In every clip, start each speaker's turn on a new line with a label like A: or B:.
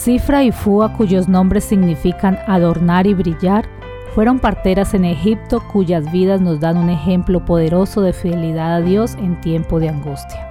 A: Cifra y Fua, cuyos nombres significan adornar y brillar, fueron parteras en Egipto cuyas vidas nos dan un ejemplo poderoso de fidelidad a Dios en tiempo de angustia.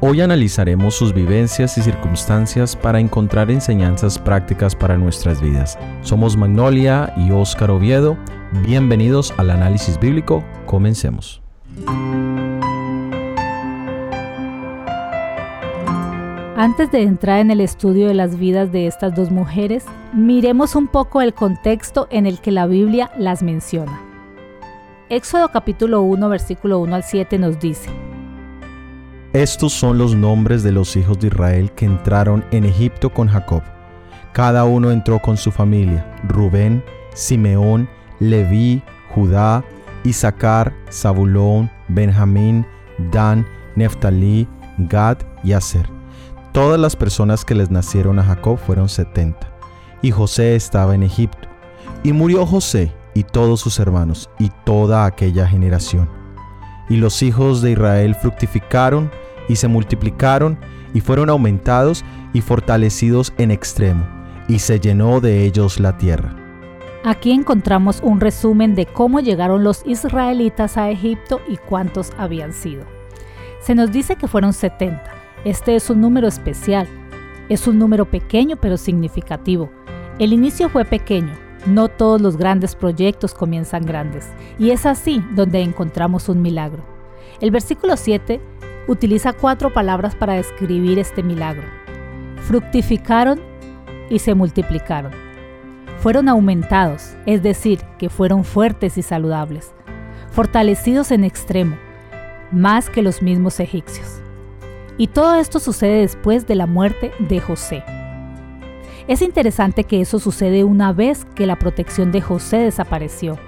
B: Hoy analizaremos sus vivencias y circunstancias para encontrar enseñanzas prácticas para nuestras vidas. Somos Magnolia y Óscar Oviedo. Bienvenidos al análisis bíblico. Comencemos.
A: Antes de entrar en el estudio de las vidas de estas dos mujeres, miremos un poco el contexto en el que la Biblia las menciona. Éxodo capítulo 1 versículo 1 al 7 nos dice,
B: Estos son los nombres de los hijos de Israel que entraron en Egipto con Jacob. Cada uno entró con su familia, Rubén, Simeón, Leví, Judá, Isaacar, Zabulón, Benjamín, Dan, Neftalí, Gad y Aser Todas las personas que les nacieron a Jacob fueron setenta, y José estaba en Egipto. Y murió José y todos sus hermanos y toda aquella generación. Y los hijos de Israel fructificaron y se multiplicaron y fueron aumentados y fortalecidos en extremo, y se llenó de ellos la tierra.
A: Aquí encontramos un resumen de cómo llegaron los israelitas a Egipto y cuántos habían sido. Se nos dice que fueron 70 este es un número especial. Es un número pequeño pero significativo. El inicio fue pequeño. No todos los grandes proyectos comienzan grandes. Y es así donde encontramos un milagro. El versículo 7 utiliza cuatro palabras para describir este milagro. Fructificaron y se multiplicaron. Fueron aumentados, es decir, que fueron fuertes y saludables, fortalecidos en extremo, más que los mismos egipcios. Y todo esto sucede después de la muerte de José. Es interesante que eso sucede una vez que la protección de José desapareció.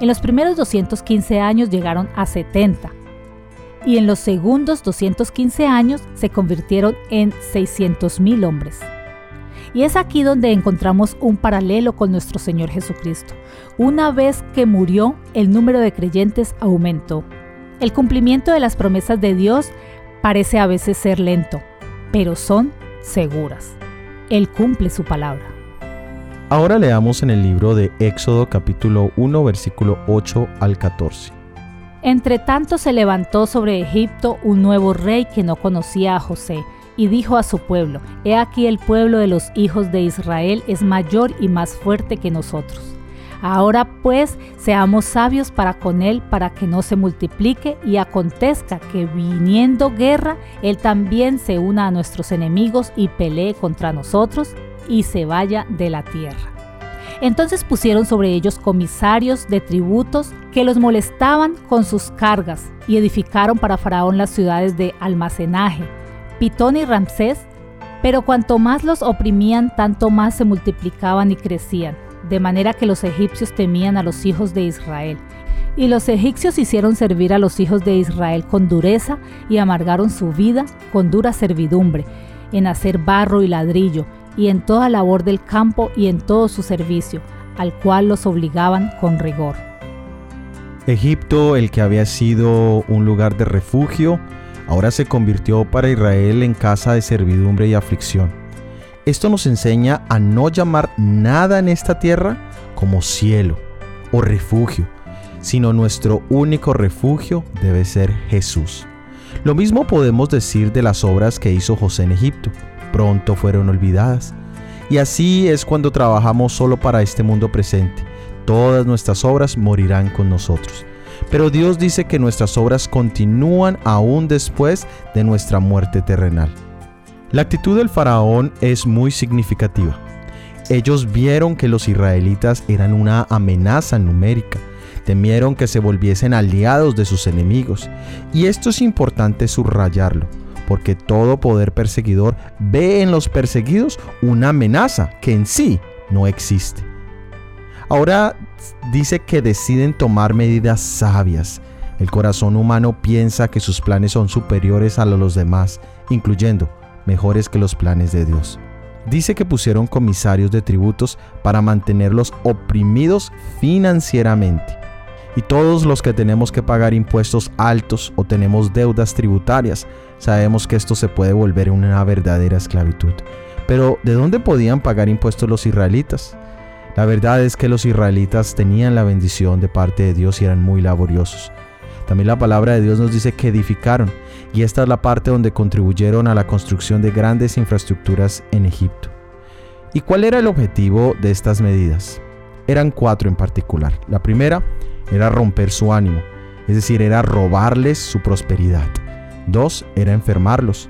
A: En los primeros 215 años llegaron a 70 y en los segundos 215 años se convirtieron en 600.000 hombres. Y es aquí donde encontramos un paralelo con nuestro Señor Jesucristo. Una vez que murió, el número de creyentes aumentó. El cumplimiento de las promesas de Dios parece a veces ser lento, pero son seguras. Él cumple su palabra.
B: Ahora leamos en el libro de Éxodo capítulo 1 versículo 8 al 14.
A: Entre tanto se levantó sobre Egipto un nuevo rey que no conocía a José, y dijo a su pueblo, He aquí el pueblo de los hijos de Israel es mayor y más fuerte que nosotros. Ahora pues seamos sabios para con él, para que no se multiplique y acontezca que viniendo guerra, él también se una a nuestros enemigos y pelee contra nosotros y se vaya de la tierra. Entonces pusieron sobre ellos comisarios de tributos que los molestaban con sus cargas y edificaron para Faraón las ciudades de almacenaje, Pitón y Ramsés, pero cuanto más los oprimían, tanto más se multiplicaban y crecían de manera que los egipcios temían a los hijos de Israel. Y los egipcios hicieron servir a los hijos de Israel con dureza y amargaron su vida con dura servidumbre, en hacer barro y ladrillo, y en toda labor del campo y en todo su servicio, al cual los obligaban con rigor.
B: Egipto, el que había sido un lugar de refugio, ahora se convirtió para Israel en casa de servidumbre y aflicción. Esto nos enseña a no llamar nada en esta tierra como cielo o refugio, sino nuestro único refugio debe ser Jesús. Lo mismo podemos decir de las obras que hizo José en Egipto. Pronto fueron olvidadas. Y así es cuando trabajamos solo para este mundo presente. Todas nuestras obras morirán con nosotros. Pero Dios dice que nuestras obras continúan aún después de nuestra muerte terrenal. La actitud del faraón es muy significativa. Ellos vieron que los israelitas eran una amenaza numérica, temieron que se volviesen aliados de sus enemigos, y esto es importante subrayarlo, porque todo poder perseguidor ve en los perseguidos una amenaza que en sí no existe. Ahora dice que deciden tomar medidas sabias. El corazón humano piensa que sus planes son superiores a los demás, incluyendo mejores que los planes de Dios. Dice que pusieron comisarios de tributos para mantenerlos oprimidos financieramente. Y todos los que tenemos que pagar impuestos altos o tenemos deudas tributarias, sabemos que esto se puede volver una verdadera esclavitud. Pero ¿de dónde podían pagar impuestos los israelitas? La verdad es que los israelitas tenían la bendición de parte de Dios y eran muy laboriosos. También la palabra de Dios nos dice que edificaron, y esta es la parte donde contribuyeron a la construcción de grandes infraestructuras en Egipto. ¿Y cuál era el objetivo de estas medidas? Eran cuatro en particular. La primera era romper su ánimo, es decir, era robarles su prosperidad. Dos, era enfermarlos,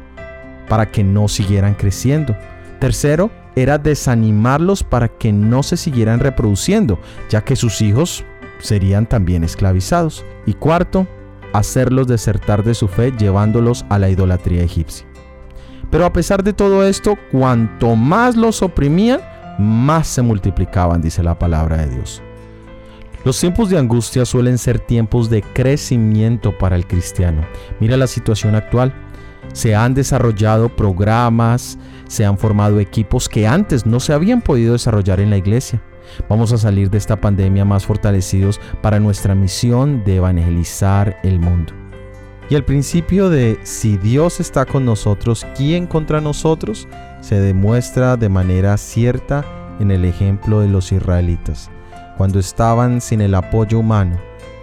B: para que no siguieran creciendo. Tercero, era desanimarlos para que no se siguieran reproduciendo, ya que sus hijos serían también esclavizados. Y cuarto, hacerlos desertar de su fe llevándolos a la idolatría egipcia. Pero a pesar de todo esto, cuanto más los oprimían, más se multiplicaban, dice la palabra de Dios. Los tiempos de angustia suelen ser tiempos de crecimiento para el cristiano. Mira la situación actual. Se han desarrollado programas, se han formado equipos que antes no se habían podido desarrollar en la iglesia. Vamos a salir de esta pandemia más fortalecidos para nuestra misión de evangelizar el mundo. Y el principio de si Dios está con nosotros, ¿quién contra nosotros? se demuestra de manera cierta en el ejemplo de los israelitas. Cuando estaban sin el apoyo humano,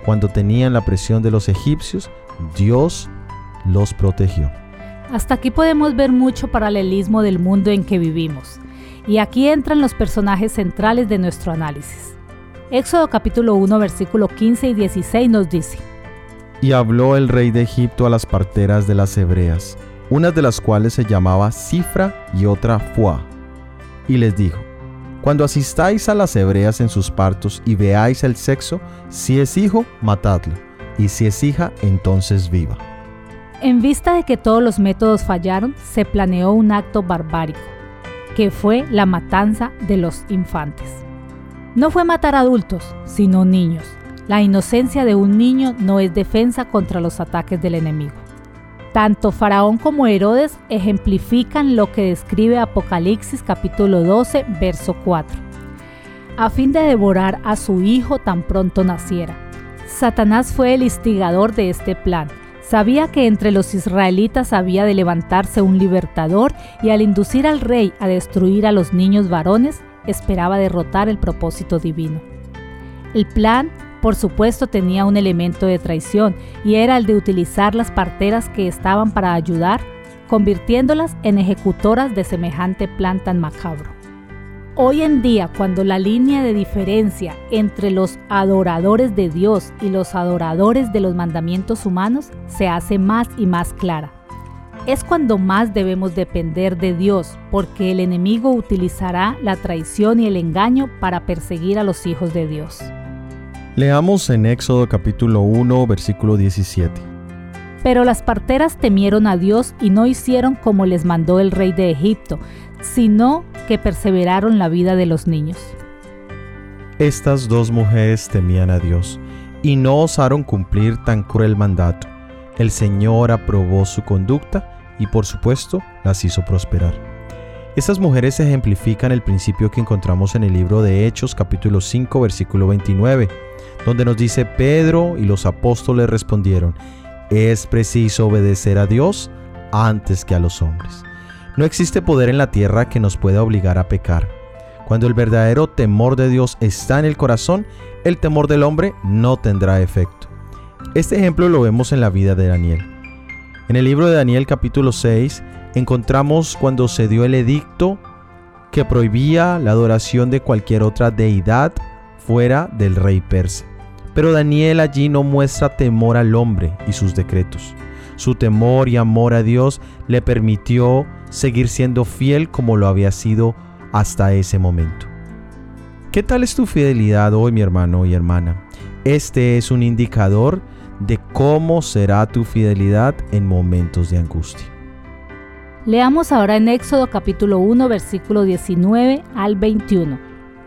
B: cuando tenían la presión de los egipcios, Dios los protegió.
A: Hasta aquí podemos ver mucho paralelismo del mundo en que vivimos. Y aquí entran los personajes centrales de nuestro análisis. Éxodo capítulo 1 versículo 15 y 16 nos dice.
B: Y habló el rey de Egipto a las parteras de las hebreas, una de las cuales se llamaba Cifra y otra Fuá, y les dijo, Cuando asistáis a las hebreas en sus partos y veáis el sexo, si es hijo, matadlo, y si es hija, entonces viva.
A: En vista de que todos los métodos fallaron, se planeó un acto barbárico, que fue la matanza de los infantes. No fue matar adultos, sino niños. La inocencia de un niño no es defensa contra los ataques del enemigo. Tanto Faraón como Herodes ejemplifican lo que describe Apocalipsis capítulo 12, verso 4, a fin de devorar a su hijo tan pronto naciera. Satanás fue el instigador de este plan Sabía que entre los israelitas había de levantarse un libertador y al inducir al rey a destruir a los niños varones, esperaba derrotar el propósito divino. El plan, por supuesto, tenía un elemento de traición y era el de utilizar las parteras que estaban para ayudar, convirtiéndolas en ejecutoras de semejante plan tan macabro. Hoy en día, cuando la línea de diferencia entre los adoradores de Dios y los adoradores de los mandamientos humanos se hace más y más clara, es cuando más debemos depender de Dios, porque el enemigo utilizará la traición y el engaño para perseguir a los hijos de Dios.
B: Leamos en Éxodo capítulo 1, versículo 17.
A: Pero las parteras temieron a Dios y no hicieron como les mandó el rey de Egipto, sino que perseveraron la vida de los niños.
B: Estas dos mujeres temían a Dios y no osaron cumplir tan cruel mandato. El Señor aprobó su conducta y por supuesto las hizo prosperar. Estas mujeres ejemplifican el principio que encontramos en el libro de Hechos capítulo 5 versículo 29, donde nos dice Pedro y los apóstoles respondieron, es preciso obedecer a Dios antes que a los hombres. No existe poder en la tierra que nos pueda obligar a pecar. Cuando el verdadero temor de Dios está en el corazón, el temor del hombre no tendrá efecto. Este ejemplo lo vemos en la vida de Daniel. En el libro de Daniel capítulo 6 encontramos cuando se dio el edicto que prohibía la adoración de cualquier otra deidad fuera del rey persa. Pero Daniel allí no muestra temor al hombre y sus decretos. Su temor y amor a Dios le permitió seguir siendo fiel como lo había sido hasta ese momento. ¿Qué tal es tu fidelidad hoy, mi hermano y hermana? Este es un indicador de cómo será tu fidelidad en momentos de angustia.
A: Leamos ahora en Éxodo capítulo 1 versículo 19 al 21.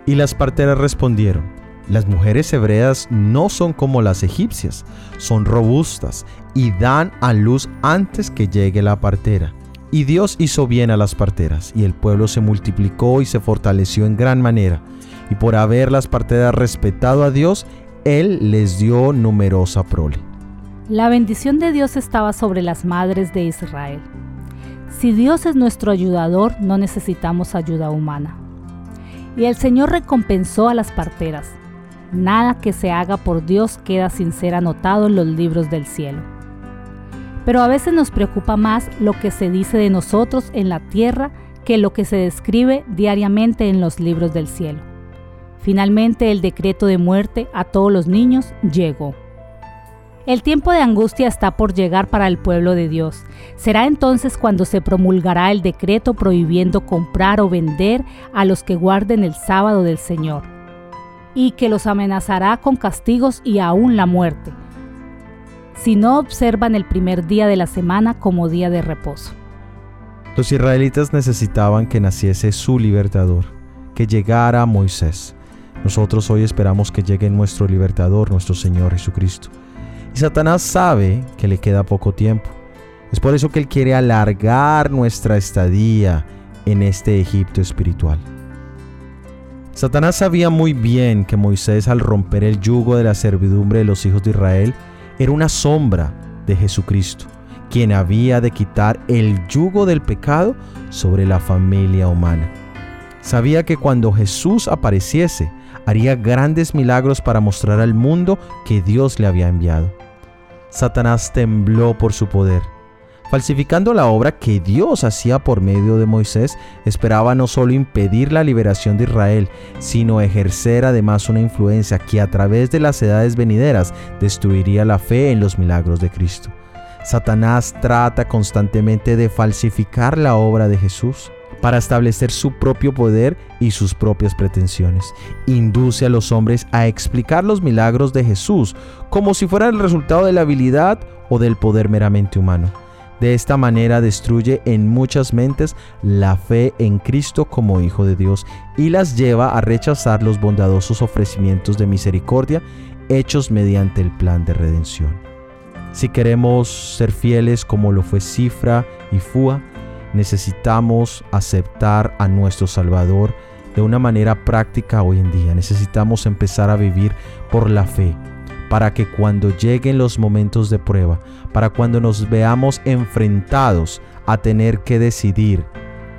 B: Y las parteras respondieron, las mujeres hebreas no son como las egipcias, son robustas y dan a luz antes que llegue la partera. Y Dios hizo bien a las parteras, y el pueblo se multiplicó y se fortaleció en gran manera. Y por haber las parteras respetado a Dios, Él les dio numerosa prole.
A: La bendición de Dios estaba sobre las madres de Israel. Si Dios es nuestro ayudador, no necesitamos ayuda humana. Y el Señor recompensó a las parteras. Nada que se haga por Dios queda sin ser anotado en los libros del cielo. Pero a veces nos preocupa más lo que se dice de nosotros en la tierra que lo que se describe diariamente en los libros del cielo. Finalmente el decreto de muerte a todos los niños llegó. El tiempo de angustia está por llegar para el pueblo de Dios. Será entonces cuando se promulgará el decreto prohibiendo comprar o vender a los que guarden el sábado del Señor, y que los amenazará con castigos y aún la muerte, si no observan el primer día de la semana como día de reposo.
B: Los israelitas necesitaban que naciese su libertador, que llegara Moisés. Nosotros hoy esperamos que llegue nuestro libertador, nuestro Señor Jesucristo. Y Satanás sabe que le queda poco tiempo. Es por eso que él quiere alargar nuestra estadía en este Egipto espiritual. Satanás sabía muy bien que Moisés al romper el yugo de la servidumbre de los hijos de Israel era una sombra de Jesucristo, quien había de quitar el yugo del pecado sobre la familia humana. Sabía que cuando Jesús apareciese, haría grandes milagros para mostrar al mundo que Dios le había enviado. Satanás tembló por su poder. Falsificando la obra que Dios hacía por medio de Moisés, esperaba no solo impedir la liberación de Israel, sino ejercer además una influencia que a través de las edades venideras destruiría la fe en los milagros de Cristo. Satanás trata constantemente de falsificar la obra de Jesús para establecer su propio poder y sus propias pretensiones. Induce a los hombres a explicar los milagros de Jesús como si fueran el resultado de la habilidad o del poder meramente humano. De esta manera destruye en muchas mentes la fe en Cristo como Hijo de Dios y las lleva a rechazar los bondadosos ofrecimientos de misericordia hechos mediante el plan de redención. Si queremos ser fieles como lo fue Cifra y Fua, necesitamos aceptar a nuestro Salvador de una manera práctica hoy en día. Necesitamos empezar a vivir por la fe para que cuando lleguen los momentos de prueba, para cuando nos veamos enfrentados a tener que decidir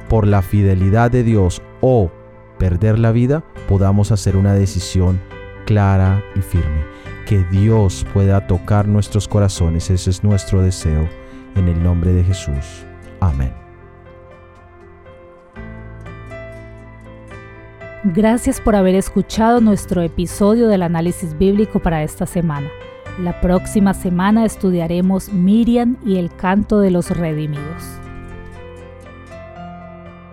B: por la fidelidad de Dios o perder la vida, podamos hacer una decisión clara y firme. Que Dios pueda tocar nuestros corazones, ese es nuestro deseo, en el nombre de Jesús. Amén.
A: Gracias por haber escuchado nuestro episodio del análisis bíblico para esta semana. La próxima semana estudiaremos Miriam y el canto de los redimidos.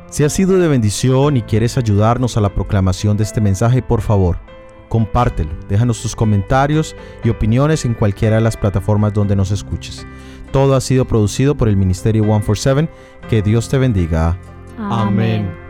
B: Si has sido de bendición y quieres ayudarnos a la proclamación de este mensaje, por favor, compártelo. Déjanos tus comentarios y opiniones en cualquiera de las plataformas donde nos escuches. Todo ha sido producido por el Ministerio 147. Que Dios te bendiga.
A: Amén.